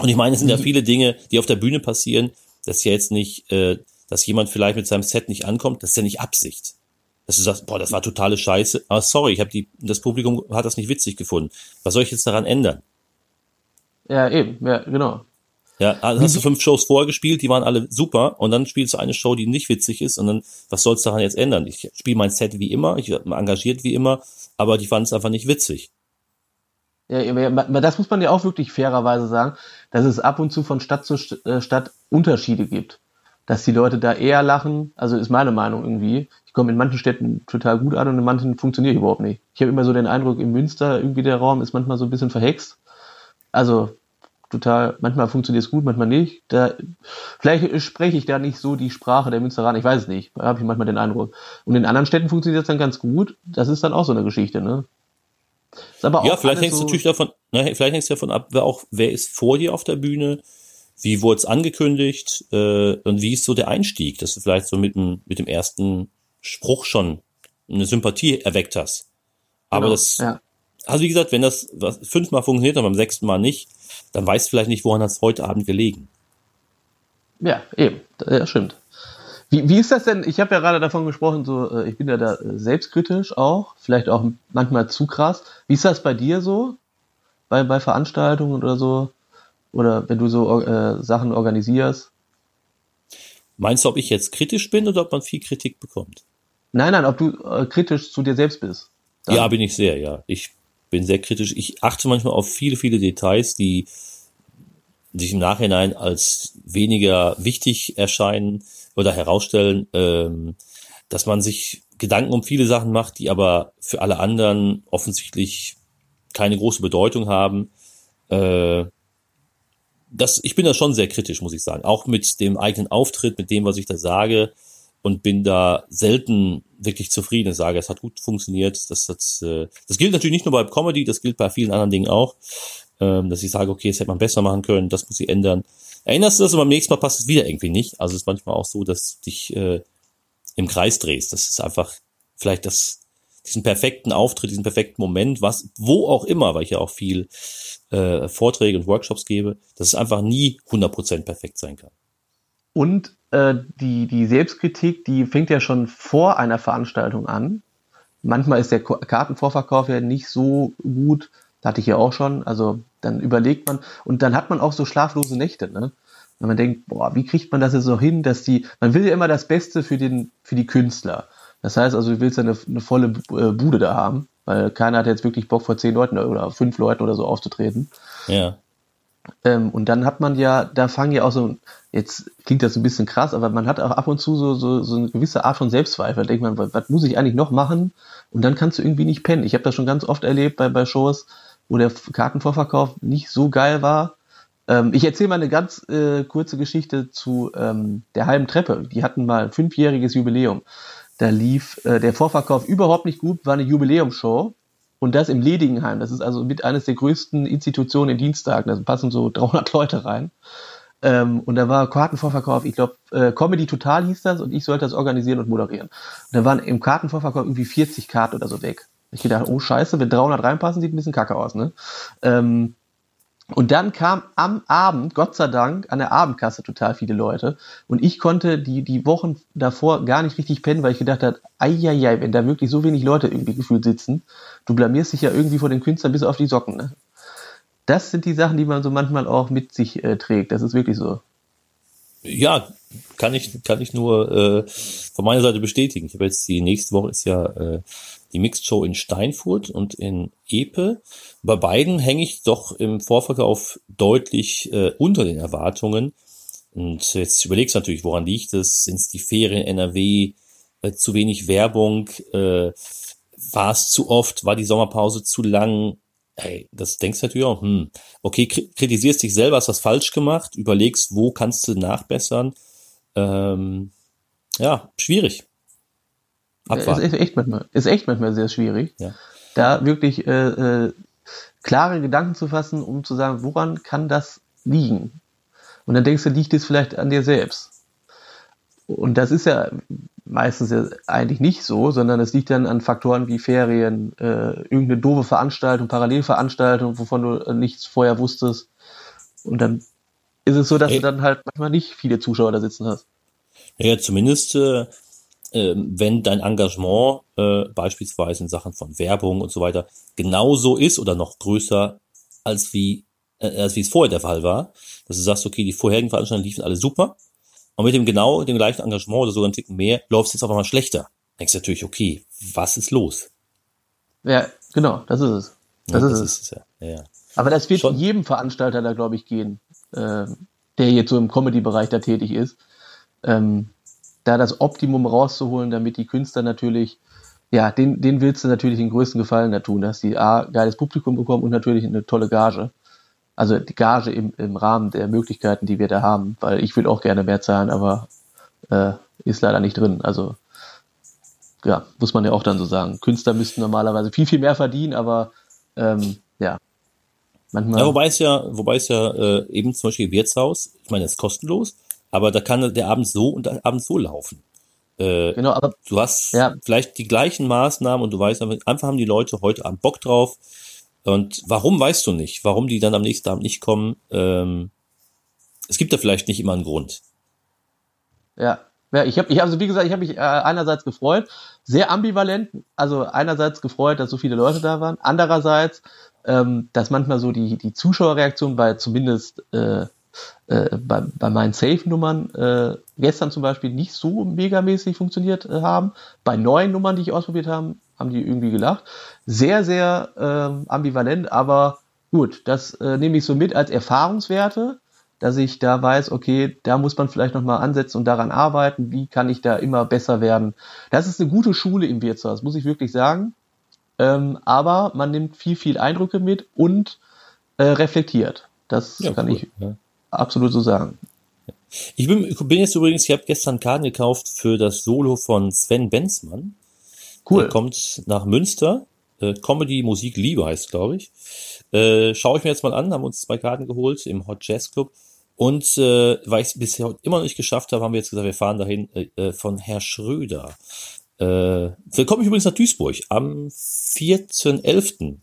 Und ich meine, es sind ja mhm. viele Dinge, die auf der Bühne passieren. Das ist ja jetzt nicht, äh, dass jemand vielleicht mit seinem Set nicht ankommt. Das ist ja nicht Absicht. Dass du sagst, boah, das war totale Scheiße. Aber sorry, ich habe die, das Publikum hat das nicht witzig gefunden. Was soll ich jetzt daran ändern? Ja, eben, ja, genau. Ja, also hast du fünf Shows vorher gespielt, die waren alle super und dann spielst du eine Show, die nicht witzig ist und dann, was soll's daran jetzt ändern? Ich spiele mein Set wie immer, ich werde engagiert wie immer, aber die fanden es einfach nicht witzig. Ja, das muss man ja auch wirklich fairerweise sagen, dass es ab und zu von Stadt zu äh, Stadt Unterschiede gibt. Dass die Leute da eher lachen, also ist meine Meinung irgendwie. Ich komme in manchen Städten total gut an und in manchen funktioniert überhaupt nicht. Ich habe immer so den Eindruck, in Münster irgendwie der Raum ist manchmal so ein bisschen verhext. Also total, manchmal funktioniert es gut, manchmal nicht. Da, vielleicht spreche ich da nicht so die Sprache der Münsteraner, ich weiß es nicht. Da habe ich manchmal den Eindruck. Und in anderen Städten funktioniert es dann ganz gut. Das ist dann auch so eine Geschichte, ne? Ja, vielleicht hängt es so natürlich davon, ne, vielleicht hängt es davon ab, wer auch, wer ist vor dir auf der Bühne, wie wurde es angekündigt äh, und wie ist so der Einstieg, dass du vielleicht so mit dem, mit dem ersten Spruch schon eine Sympathie erweckt hast. Aber genau, das, ja. also wie gesagt, wenn das fünfmal funktioniert und beim sechsten Mal nicht, dann weißt du vielleicht nicht, woran das heute Abend gelegen. Ja, eben, das stimmt. Wie, wie ist das denn? Ich habe ja gerade davon gesprochen, so äh, ich bin ja da äh, selbstkritisch auch, vielleicht auch manchmal zu krass. Wie ist das bei dir so? Bei, bei Veranstaltungen oder so? Oder wenn du so äh, Sachen organisierst? Meinst du, ob ich jetzt kritisch bin oder ob man viel Kritik bekommt? Nein, nein, ob du äh, kritisch zu dir selbst bist. Dann. Ja, bin ich sehr, ja. Ich bin sehr kritisch. Ich achte manchmal auf viele, viele Details, die sich im Nachhinein als weniger wichtig erscheinen oder herausstellen, ähm, dass man sich Gedanken um viele Sachen macht, die aber für alle anderen offensichtlich keine große Bedeutung haben. Äh, das, ich bin da schon sehr kritisch, muss ich sagen. Auch mit dem eigenen Auftritt, mit dem, was ich da sage und bin da selten wirklich zufrieden. Ich sage, es hat gut funktioniert. Das, das, äh, das gilt natürlich nicht nur bei Comedy, das gilt bei vielen anderen Dingen auch, ähm, dass ich sage, okay, das hätte man besser machen können, das muss ich ändern. Erinnerst du das und beim nächsten Mal passt es wieder irgendwie nicht? Also es ist manchmal auch so, dass dich äh, im Kreis drehst. Das ist einfach vielleicht das, diesen perfekten Auftritt, diesen perfekten Moment, was, wo auch immer, weil ich ja auch viel äh, Vorträge und Workshops gebe, dass es einfach nie 100% perfekt sein kann. Und äh, die, die Selbstkritik, die fängt ja schon vor einer Veranstaltung an. Manchmal ist der Kartenvorverkauf ja nicht so gut. Da hatte ich ja auch schon. Also dann überlegt man und dann hat man auch so schlaflose Nächte. Ne? Wenn man denkt, boah, wie kriegt man das jetzt so hin, dass die, man will ja immer das Beste für den, für die Künstler. Das heißt also, du willst ja eine, eine volle äh, Bude da haben, weil keiner hat jetzt wirklich Bock vor zehn Leuten oder fünf Leuten oder so aufzutreten. Ja. Ähm, und dann hat man ja, da fangen ja auch so, jetzt klingt das ein bisschen krass, aber man hat auch ab und zu so, so, so eine gewisse Art von Selbstzweifel. Da denkt man, was, was muss ich eigentlich noch machen? Und dann kannst du irgendwie nicht pennen. Ich habe das schon ganz oft erlebt bei, bei Shows, wo der Kartenvorverkauf nicht so geil war. Ähm, ich erzähle mal eine ganz äh, kurze Geschichte zu ähm, der halben Treppe. Die hatten mal ein fünfjähriges Jubiläum. Da lief äh, der Vorverkauf überhaupt nicht gut, war eine Jubiläumsshow und das im Ledigenheim. Das ist also mit eines der größten Institutionen in Dienstagen. Da passen so 300 Leute rein. Ähm, und da war Kartenvorverkauf, ich glaube, äh, Comedy Total hieß das und ich sollte das organisieren und moderieren. Und da waren im Kartenvorverkauf irgendwie 40 Karten oder so weg. Ich gedacht, oh scheiße, wenn 300 reinpassen, sieht ein bisschen kacke aus, ne? Ähm, und dann kam am Abend, Gott sei Dank, an der Abendkasse total viele Leute. Und ich konnte die, die Wochen davor gar nicht richtig pennen, weil ich gedacht habe, eieiei, wenn da wirklich so wenig Leute irgendwie gefühlt sitzen, du blamierst dich ja irgendwie vor den Künstlern bis auf die Socken. Ne? Das sind die Sachen, die man so manchmal auch mit sich äh, trägt. Das ist wirklich so. Ja, kann ich, kann ich nur äh, von meiner Seite bestätigen. Ich habe jetzt die nächste Woche ist ja äh, die Show in Steinfurt und in Epe. Bei beiden hänge ich doch im Vorverkauf deutlich äh, unter den Erwartungen. Und jetzt überlegst du natürlich, woran liegt es? Sind es die Ferien NRW? Äh, zu wenig Werbung? Äh, war es zu oft? War die Sommerpause zu lang? Hey, das denkst du natürlich auch, hm, okay, kritisierst dich selber, hast was falsch gemacht, überlegst, wo kannst du nachbessern. Ähm, ja, schwierig. Abwarten. Ist echt manchmal, ist echt manchmal sehr schwierig, ja. da wirklich äh, äh, klare Gedanken zu fassen, um zu sagen, woran kann das liegen? Und dann denkst du, liegt es vielleicht an dir selbst? Und das ist ja meistens ja eigentlich nicht so, sondern es liegt dann an Faktoren wie Ferien, äh, irgendeine doofe Veranstaltung, Parallelveranstaltung, wovon du äh, nichts vorher wusstest. Und dann ist es so, dass hey. du dann halt manchmal nicht viele Zuschauer da sitzen hast. Ja, zumindest äh, wenn dein Engagement äh, beispielsweise in Sachen von Werbung und so weiter genauso ist oder noch größer als wie äh, als wie es vorher der Fall war, dass du sagst, okay, die vorherigen Veranstaltungen liefen alle super und mit dem genau dem gleichen Engagement oder sogar ein Ticken mehr läuft es jetzt auf einmal schlechter. Denkst du natürlich, okay, was ist los? Ja, genau, das ist es. Das, ja, ist, das es. ist es. Ja. Ja, Aber das wird Schon. jedem Veranstalter da, glaube ich, gehen, äh, der jetzt so im Comedy-Bereich da tätig ist. Ähm, da das Optimum rauszuholen, damit die Künstler natürlich, ja, den, den willst du natürlich den größten Gefallen da tun, dass die A, geiles Publikum bekommen und natürlich eine tolle Gage. Also die Gage im, im Rahmen der Möglichkeiten, die wir da haben, weil ich will auch gerne mehr zahlen, aber äh, ist leider nicht drin. Also ja, muss man ja auch dann so sagen. Künstler müssten normalerweise viel, viel mehr verdienen, aber ähm, ja, manchmal. Ja, wobei es ja, wobei es ja äh, eben zum Beispiel Wirtshaus, ich meine, das ist kostenlos, aber da kann der Abend so und der Abend so laufen. Äh, genau, aber du hast ja. vielleicht die gleichen Maßnahmen und du weißt einfach haben die Leute heute Abend Bock drauf. Und warum weißt du nicht? Warum die dann am nächsten Abend nicht kommen? Ähm, es gibt da vielleicht nicht immer einen Grund. Ja, ja, ich habe, ich, also wie gesagt, ich habe mich äh, einerseits gefreut, sehr ambivalent, also einerseits gefreut, dass so viele Leute da waren, andererseits, ähm, dass manchmal so die, die Zuschauerreaktion bei zumindest äh, äh, bei, bei meinen Safe-Nummern äh, gestern zum Beispiel nicht so megamäßig funktioniert äh, haben. Bei neuen Nummern, die ich ausprobiert habe, haben die irgendwie gelacht. Sehr, sehr äh, ambivalent, aber gut, das äh, nehme ich so mit als Erfahrungswerte, dass ich da weiß, okay, da muss man vielleicht nochmal ansetzen und daran arbeiten, wie kann ich da immer besser werden. Das ist eine gute Schule im Wirtshaus, muss ich wirklich sagen. Ähm, aber man nimmt viel, viel Eindrücke mit und äh, reflektiert. Das ja, kann cool, ich ja absolut so sagen. Ich bin, bin jetzt übrigens, ich habe gestern Karten gekauft für das Solo von Sven Benzmann. Cool. Der kommt nach Münster. Äh, Comedy, Musik, Liebe heißt, glaube ich. Äh, Schaue ich mir jetzt mal an, haben uns zwei Karten geholt im Hot Jazz Club. Und äh, weil ich es bisher immer noch nicht geschafft habe, haben wir jetzt gesagt, wir fahren dahin äh, äh von Herr Schröder. Äh, da komme ich übrigens nach Duisburg am 4.11.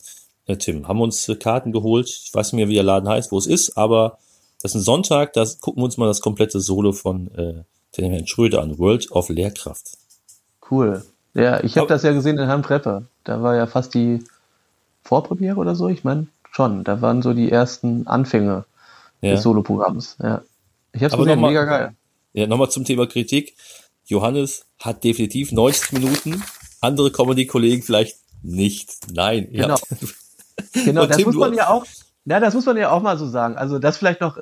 Äh, Tim, haben uns äh, Karten geholt. Ich weiß nicht mehr, wie der Laden heißt, wo es ist, aber das ist ein Sonntag, da gucken wir uns mal das komplette Solo von äh, den Herrn Schröder an, World of Lehrkraft. Cool. Ja, ich habe das ja gesehen in Herrn Trepper. Da war ja fast die Vorpremiere oder so. Ich meine, schon. Da waren so die ersten Anfänge ja. des Soloprogramms. Ja. Ich habe gesehen, mega geil. Ja, nochmal zum Thema Kritik. Johannes hat definitiv 90 Minuten, andere Comedy-Kollegen vielleicht nicht. Nein. Genau. Genau, das Tim, muss man ja auch, ja, das muss man ja auch mal so sagen. Also das vielleicht noch,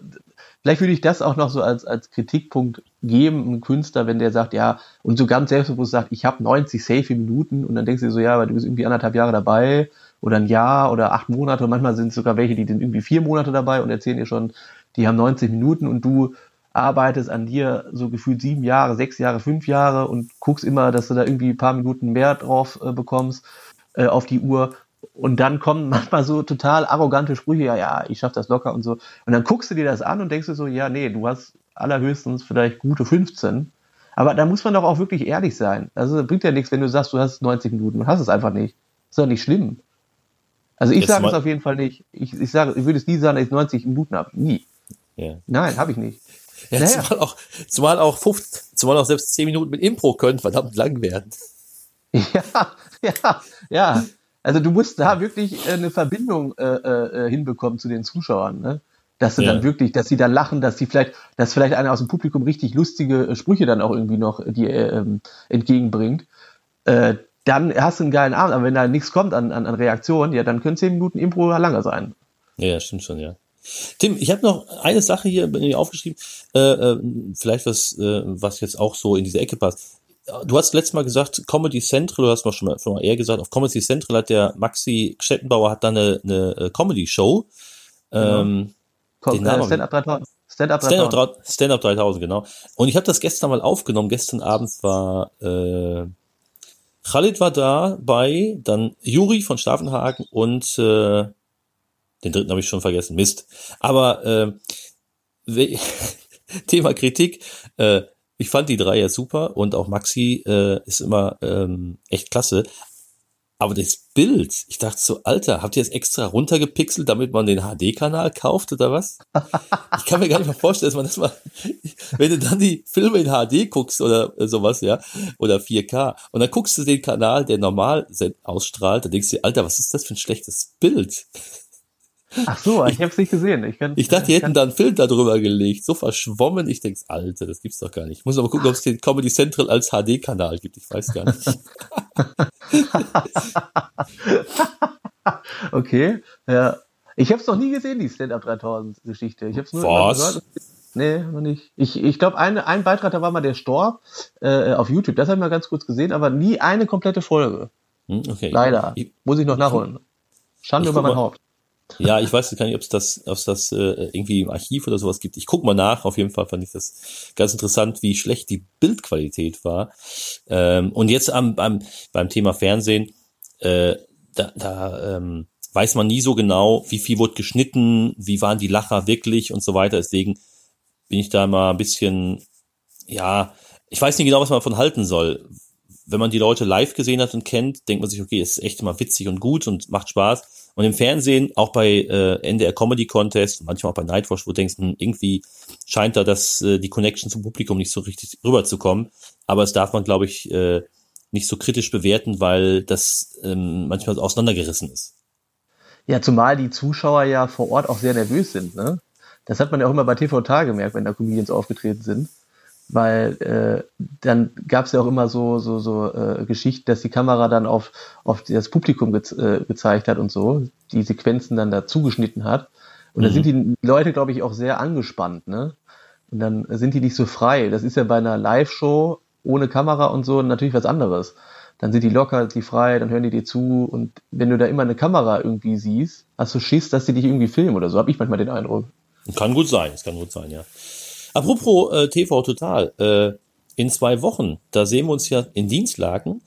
vielleicht würde ich das auch noch so als, als Kritikpunkt geben, ein Künstler, wenn der sagt, ja, und so ganz selbstbewusst sagt, ich habe 90 safe Minuten und dann denkst du dir so, ja, aber du bist irgendwie anderthalb Jahre dabei oder ein Jahr oder acht Monate und manchmal sind es sogar welche, die sind irgendwie vier Monate dabei und erzählen dir schon, die haben 90 Minuten und du arbeitest an dir so gefühlt sieben Jahre, sechs Jahre, fünf Jahre und guckst immer, dass du da irgendwie ein paar Minuten mehr drauf äh, bekommst äh, auf die Uhr Und dann kommen manchmal so total arrogante Sprüche, ja, ja, ich schaff das locker und so. Und dann guckst du dir das an und denkst du so, ja, nee, du hast allerhöchstens vielleicht gute 15. Aber da muss man doch auch wirklich ehrlich sein. Also bringt ja nichts, wenn du sagst, du hast 90 Minuten. Du hast es einfach nicht. Ist doch nicht schlimm. Also ich sage es auf jeden Fall nicht. Ich, ich sage, ich würde es nie sagen, dass ich 90 Minuten habe. Nie. Ja. Nein, habe ich nicht. Ja, naja. zumal auch, zumal auch 50, zumal auch selbst 10 Minuten mit Impro können verdammt lang werden. Ja, ja, ja. Also du musst da wirklich äh, eine Verbindung äh, äh, hinbekommen zu den Zuschauern, ne? Dass sie ja. dann wirklich, dass sie dann lachen, dass sie vielleicht, dass vielleicht einer aus dem Publikum richtig lustige äh, Sprüche dann auch irgendwie noch äh, dir äh, ähm, entgegenbringt. Äh, dann hast du einen geilen Abend, aber wenn da nichts kommt an, an, an Reaktion, ja, dann können zehn Minuten Impro langer sein. Ja, stimmt schon, ja. Tim, ich habe noch eine Sache hier aufgeschrieben, äh, äh, vielleicht was, äh, was jetzt auch so in diese Ecke passt. Du hast letztes Mal gesagt, Comedy Central, du hast mal schon mal, schon mal eher gesagt, auf Comedy Central hat der Maxi Stettenbauer hat da eine, eine äh, Comedy-Show. Genau. Ähm, äh, Stand-Up 3000. Stand-Up 3000. Stand 3000, genau. Und ich habe das gestern mal aufgenommen. Gestern Abend war äh, Khalid war da bei, dann Juri von Staffenhagen und äh, den dritten habe ich schon vergessen. Mist. Aber äh, Thema Kritik. Äh, ich fand die drei ja super und auch Maxi äh, ist immer ähm, echt klasse. Aber das Bild, ich dachte so, Alter, habt ihr es extra runtergepixelt, damit man den HD-Kanal kauft oder was? Ich kann mir gar nicht mehr vorstellen, dass man das mal, wenn du dann die Filme in HD guckst oder sowas, ja, oder 4K, und dann guckst du den Kanal, der normal ausstrahlt, dann denkst du dir, Alter, was ist das für ein schlechtes Bild? Ach so, ich, ich habe es nicht gesehen. Ich, kann, ich dachte, die hätten da einen Film darüber gelegt. So verschwommen. Ich denke, Alter, das gibt's doch gar nicht. Ich muss aber gucken, ob es den Comedy Central als HD-Kanal gibt. Ich weiß gar nicht. okay, ja. Ich habe es noch nie gesehen, die Stand-Up 3000 Geschichte. Ich habe es nur Was? gehört. Nee, noch nicht. Ich, ich glaube, ein, ein Beitrag, da war mal der Storb äh, auf YouTube. Das habe ich mal ganz kurz gesehen, aber nie eine komplette Folge. Hm, okay. Leider. Ich, Muss ich noch nachholen. Schande über mein Haupt. Ja, ich weiß gar nicht, ob es das, ob es das äh, irgendwie im Archiv oder sowas gibt. Ich guck mal nach. Auf jeden Fall fand ich das ganz interessant, wie schlecht die Bildqualität war. Ähm, und jetzt am, beim, beim Thema Fernsehen, äh, da, da ähm, weiß man nie so genau, wie viel wurde geschnitten, wie waren die Lacher wirklich und so weiter. Deswegen bin ich da mal ein bisschen, ja, ich weiß nicht genau, was man davon halten soll. Wenn man die Leute live gesehen hat und kennt, denkt man sich, okay, ist echt immer witzig und gut und macht Spaß. Und im Fernsehen, auch bei äh, NDR Comedy Contest, manchmal auch bei Nightwatch, wo du denkst, hm, irgendwie scheint da das, äh, die Connection zum Publikum nicht so richtig rüberzukommen. Aber es darf man, glaube ich, äh, nicht so kritisch bewerten, weil das ähm, manchmal auseinandergerissen ist. Ja, zumal die Zuschauer ja vor Ort auch sehr nervös sind. Ne? Das hat man ja auch immer bei TV Tal gemerkt, wenn da Comedians aufgetreten sind weil äh, dann gab es ja auch immer so so so äh, Geschichten, dass die Kamera dann auf auf das Publikum ge äh, gezeigt hat und so, die Sequenzen dann dazu geschnitten hat. Und mhm. da sind die Leute, glaube ich, auch sehr angespannt, ne? Und dann sind die nicht so frei. Das ist ja bei einer Live-Show ohne Kamera und so natürlich was anderes. Dann sind die locker, die frei, dann hören die dir zu und wenn du da immer eine Kamera irgendwie siehst, hast du Schiss, dass die dich irgendwie filmen oder so, habe ich manchmal den Eindruck. Kann gut sein, es kann gut sein, ja. Apropos äh, TV Total, äh, in zwei Wochen, da sehen wir uns ja in Dienstlagen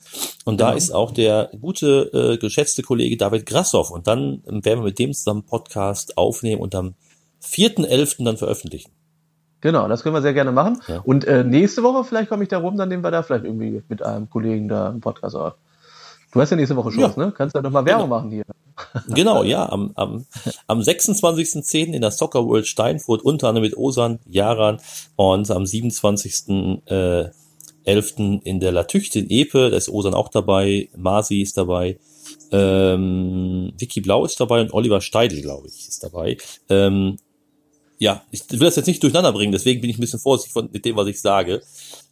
und da ja. ist auch der gute, äh, geschätzte Kollege David Grassoff und dann werden wir mit dem zusammen Podcast aufnehmen und am 4.11. dann veröffentlichen. Genau, das können wir sehr gerne machen. Ja. Und äh, nächste Woche vielleicht komme ich da rum, dann nehmen wir da vielleicht irgendwie mit einem Kollegen da einen Podcast auf. Du hast ja nächste Woche Schluss, ja. ne? Kannst du ja nochmal Werbung genau. machen hier. Genau, ja. Am, am, am 26.10. in der Soccer World Steinfurt, unter anderem mit Osan, Jaran und am 27. Äh, 11. in der Latüchte in Epe, da ist Osan auch dabei, Masi ist dabei, ähm, Vicky Blau ist dabei und Oliver Steidl, glaube ich, ist dabei. Ähm, ja, ich will das jetzt nicht durcheinander bringen, deswegen bin ich ein bisschen vorsichtig von, mit dem, was ich sage.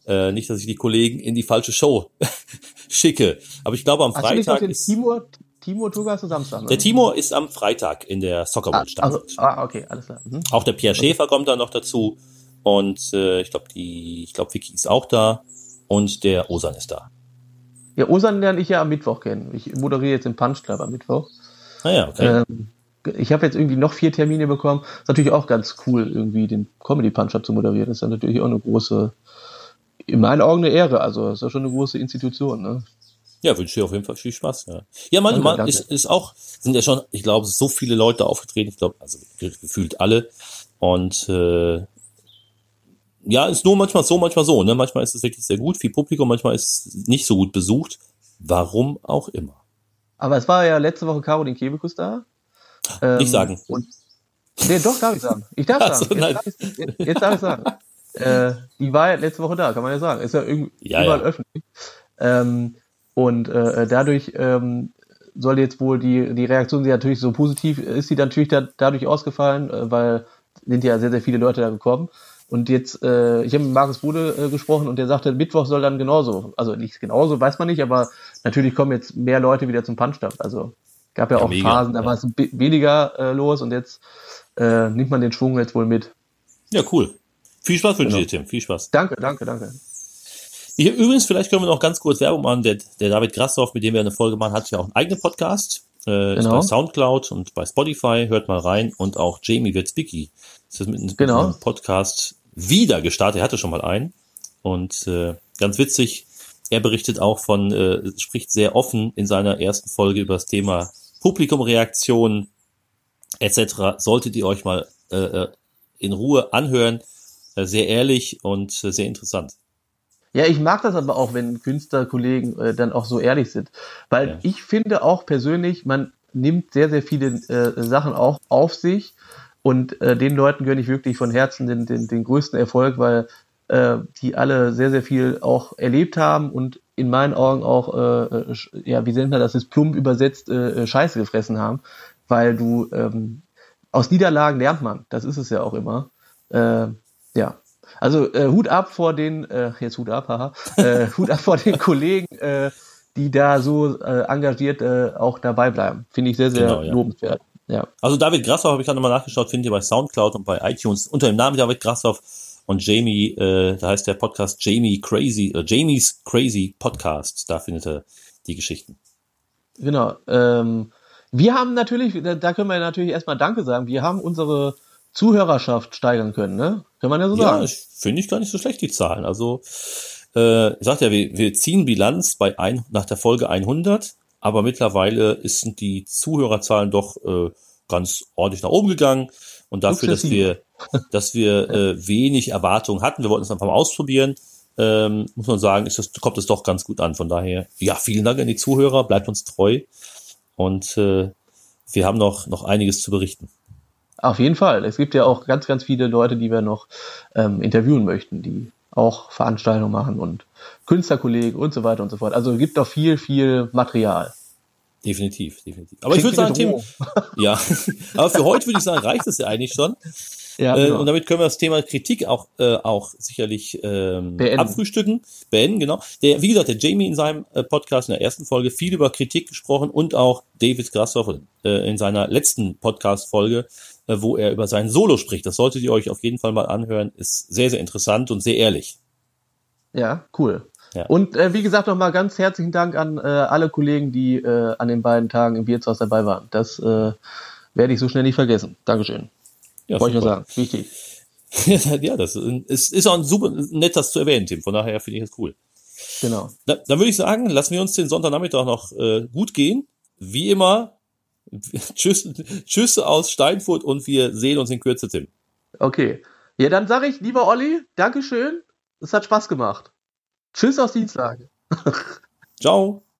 Äh, nicht, dass ich die Kollegen in die falsche Show schicke. Aber ich glaube, am Hast Freitag ist. Timur, Timur Tugas Samstag? Ne? Der Timur ist am Freitag in der Soccer World ah, also, ah, okay, alles klar. Mhm. Auch der Pierre Schäfer kommt da noch dazu. Und äh, ich glaube, die, ich glaube, Vicky ist auch da und der Osan ist da. Ja, Osan lerne ich ja am Mittwoch kennen. Ich moderiere jetzt im Punch Club am Mittwoch. Ah ja, okay. Ähm, ich habe jetzt irgendwie noch vier Termine bekommen. Ist natürlich auch ganz cool, irgendwie den Comedy Punch Up zu moderieren. Das ist ja natürlich auch eine große in meinen Augen eine Ehre. Also das ist ja schon eine große Institution. Ne? Ja, wünsche dir auf jeden Fall viel Spaß. Ja, ja manchmal danke, ist, ist auch, sind ja schon, ich glaube, so viele Leute aufgetreten, ich glaube, also gefühlt alle. Und äh, ja, ist nur manchmal so, manchmal so. Ne? Manchmal ist es wirklich sehr gut, viel Publikum, manchmal ist es nicht so gut besucht. Warum auch immer. Aber es war ja letzte Woche Caroline Kebekus da. Ähm, nicht sagen. Und, nee, doch, darf ich sagen. Ich darf sagen. So, jetzt, darf ich, jetzt darf ich sagen. äh, die war ja letzte Woche da, kann man ja sagen. Ist ja irgendwie ja, überall ja. öffentlich. Ähm, und äh, dadurch ähm, soll jetzt wohl die, die Reaktion sie natürlich so positiv, ist sie natürlich da, dadurch ausgefallen, äh, weil sind ja sehr, sehr viele Leute da gekommen. Und jetzt, äh, ich habe mit Markus Bude äh, gesprochen und der sagte, Mittwoch soll dann genauso, also nicht genauso, weiß man nicht, aber natürlich kommen jetzt mehr Leute wieder zum Punch-Up. Also gab ja, ja auch mega, Phasen, da ja. war es weniger äh, los und jetzt äh, nimmt man den Schwung jetzt wohl mit. Ja, cool. Viel Spaß wünsche ich genau. dir, Tim. Viel Spaß. Danke, danke, danke. Hier, übrigens, vielleicht können wir noch ganz kurz Werbung machen. Der, der David Grassoff, mit dem wir eine Folge machen, hat ja auch einen eigenen Podcast. Äh, genau. Ist bei Soundcloud und bei Spotify. Hört mal rein. Und auch Jamie Witzbicki. Das ist mit, einem, genau. Podcast wieder gestartet. Er hatte schon mal einen. Und äh, ganz witzig, er berichtet auch von, äh, spricht sehr offen in seiner ersten Folge über das Thema Publikumreaktion etc. Solltet ihr euch mal äh, äh in Ruhe anhören. Äh, sehr ehrlich und äh, sehr interessant. Ja, ich mag das aber auch, wenn Künstlerkollegen äh, dann auch so ehrlich sind. Weil ja. ich finde auch persönlich, man nimmt sehr, sehr viele äh, Sachen auch auf sich und äh, den Leuten gönne ich wirklich von Herzen den, den, den größten Erfolg, weil äh, die alle sehr, sehr viel auch erlebt haben und in meinen Augen auch, äh, äh ja, wie nennt man das, ist plump übersetzt, äh, äh, Scheiße gefressen haben, weil du ähm, aus Niederlagen lernt man, das ist es ja auch immer. Äh, ja, also äh, Hut ab vor den, äh, jetzt Hut ab, haha, äh, Hut ab vor den Kollegen, äh, die da so äh, engagiert äh, auch dabei bleiben. Finde ich sehr, sehr genau, ja. lobenswert. Ja. Also David Grassoff habe ich gerade nochmal nachgeschaut, findet ihr bei Soundcloud und bei iTunes unter dem Namen David Grassoff und Jamie, äh, da heißt der Podcast Jamie Crazy, äh, Jamie's Crazy Podcast. Da findet ihr die Geschichten. Genau. Ähm, wir haben natürlich, da können wir natürlich erstmal Danke sagen. Wir haben unsere Zuhörerschaft steigern können, ne? Kann man ja so sagen. Ja, finde ich gar nicht so schlecht, die Zahlen. Also, äh, ich sagte ja, wir, wir ziehen Bilanz bei ein, nach der Folge 100 aber mittlerweile sind die Zuhörerzahlen doch äh, ganz ordentlich nach oben gegangen. Und dafür, dass wir, dass wir äh, wenig Erwartungen hatten, wir wollten es einfach mal ausprobieren, ähm, muss man sagen, ist das, kommt es doch ganz gut an. Von daher, ja, vielen Dank an die Zuhörer, bleibt uns treu. Und äh, wir haben noch, noch einiges zu berichten. Auf jeden Fall. Es gibt ja auch ganz, ganz viele Leute, die wir noch ähm, interviewen möchten, die auch Veranstaltungen machen und Künstlerkollegen und so weiter und so fort. Also es gibt doch viel, viel Material. Definitiv, definitiv. Aber Klingt ich würde sagen, Tim, ja, aber für heute würde ich sagen, reicht es ja eigentlich schon. Ja, äh, genau. und damit können wir das Thema Kritik auch, äh, auch sicherlich ähm, beenden. abfrühstücken, beenden, genau. Der, wie gesagt, der Jamie in seinem äh, Podcast in der ersten Folge viel über Kritik gesprochen und auch David Grashoff äh, in seiner letzten Podcast-Folge, äh, wo er über sein Solo spricht. Das solltet ihr euch auf jeden Fall mal anhören. Ist sehr, sehr interessant und sehr ehrlich. Ja, cool. Ja. Und äh, wie gesagt, nochmal ganz herzlichen Dank an äh, alle Kollegen, die äh, an den beiden Tagen im Wirtshaus dabei waren. Das äh, werde ich so schnell nicht vergessen. Dankeschön. Ja, Wollte ich nur sagen. Wichtig. ja, das ist, ist auch ein super nett, das zu erwähnen, Tim. Von daher finde ich es cool. Genau. Da, dann würde ich sagen, lassen wir uns den Sonntagnachmittag noch äh, gut gehen. Wie immer, tschüss, tschüss aus Steinfurt und wir sehen uns in Kürze, Tim. Okay. Ja, dann sage ich, lieber Olli, Dankeschön. Es hat Spaß gemacht. Tschüss aus Dienstag. Ciao.